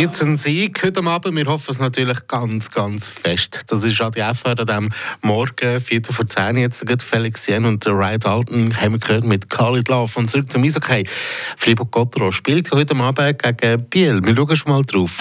gibt es einen Sieg heute Abend. Wir hoffen es natürlich ganz, ganz fest. Das ist an die FR an diesem Morgen, 4 vor 10 jetzt, Felix Jen und Ryan Dalton haben wir gehört mit Khalid Love. Und zurück zum Eishockey. Fribourg-Gottero spielt heute Abend gegen Biel. Wir schauen schon mal drauf.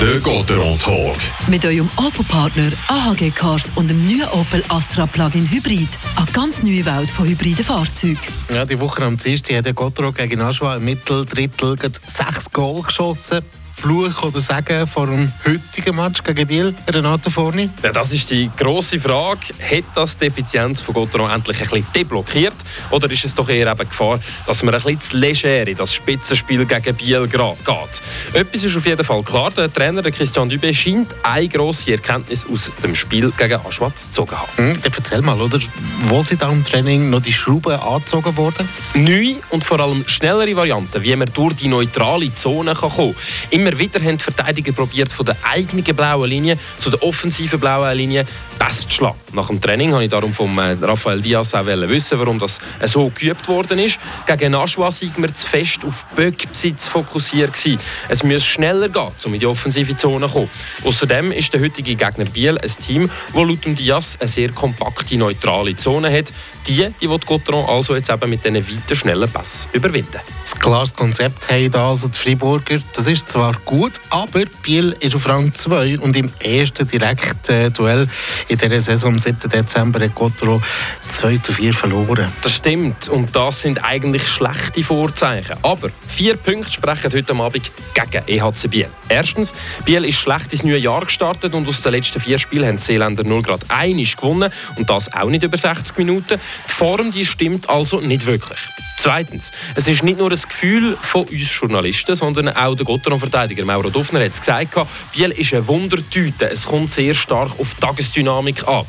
Der Gotteron Talk. Mit eurem Opel-Partner AHG Cars und dem neuen Opel Astra Plug-in Hybrid. Eine ganz neue Welt von hybriden Fahrzeugen. Ja, die Woche am Dienstag hat der Gotteron gegen Aschua im Mitteldrittel sechs Goal geschossen. Fluch oder Sagen vor dem heutigen Match gegen Biel, Renato Forni? Ja, das ist die grosse Frage. Hat das die Effizienz von Gotteron endlich ein bisschen deblockiert? Oder ist es doch eher eben Gefahr, dass man ein bisschen zu leger in das Spitzenspiel gegen Biel geht? Etwas ist auf jeden Fall klar. Der Trainer Christian Dubé scheint eine grosse Erkenntnis aus dem Spiel gegen Aschwatz gezogen haben. Hm, dann erzähl mal, oder? Wo sind da im Training noch die Schrauben angezogen worden? Neue und vor allem schnellere Varianten, wie man durch die neutrale Zone kann kommen kann. Immer wieder haben die Verteidiger probiert, von der eigenen blauen Linie zu der offensiven blauen Linie besser zu schlagen. Nach dem Training wollte ich darum von äh, Rafael Diaz auch wissen, warum das so geübt worden ist. Gegen Nashua sind wir zu fest auf Böckbesitz fokussiert gewesen. Es muss schneller gehen, um in die offensive Zone zu kommen. Außerdem ist der heutige Gegner Biel ein Team, das laut Diaz eine sehr kompakte, neutrale Zone hat. Die, die Gautron also jetzt eben mit diesen weiten, schnellen Pass überwinden. Ein klares Konzept haben da also die Freiburger. Das ist zwar gut, aber Biel ist auf Rang 2 und im ersten direkten Duell in dieser Saison am 7. Dezember hat Gautron 2 zu 4 verloren. Das stimmt und das sind eigentlich schlechte Vorzeichen. Aber vier Punkte sprechen heute Abend gegen EHC Biel. Erstens, Biel ist schlecht ins neue Jahr gestartet und aus den letzten vier Spielen haben die Seeländer 0 Grad 1 gewonnen und das auch nicht über 60 Minuten. Die Form die stimmt also nicht wirklich. Zweitens, es ist nicht nur ein Gefühl von uns Journalisten, sondern auch der Gotteron-Verteidiger Mauro Duffner hat es gesagt, Biel ist eine Wundertüte. Es kommt sehr stark auf die Tagesdynamik an.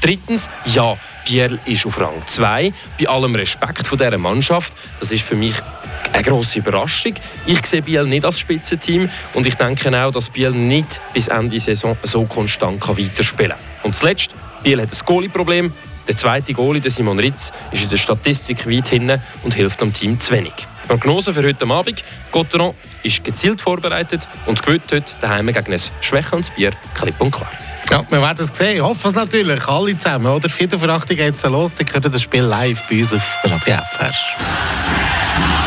Drittens, ja, Biel ist auf Rang 2. Bei allem Respekt vor dieser Mannschaft, das ist für mich eine grosse Überraschung. Ich sehe Biel nicht als Spitzenteam und ich denke auch, dass Biel nicht bis Ende Saison so konstant kann weiterspielen kann. Und zuletzt, Biel hat ein Goalie-Problem. Der zweite Goalie, Simon Ritz, ist in der Statistik weit hinten und hilft dem Team zu wenig. Prognose für heute Abend. Gotteron ist gezielt vorbereitet und gewinnt heute daheim gegen ein schwächelndes Bier klipp und klar. Ja, wir werden es sehen. Ich hoffe es natürlich. Alle zusammen. Oder? Vierte Verachtung geht es los. Sie können das Spiel live bei uns auf Radio FR.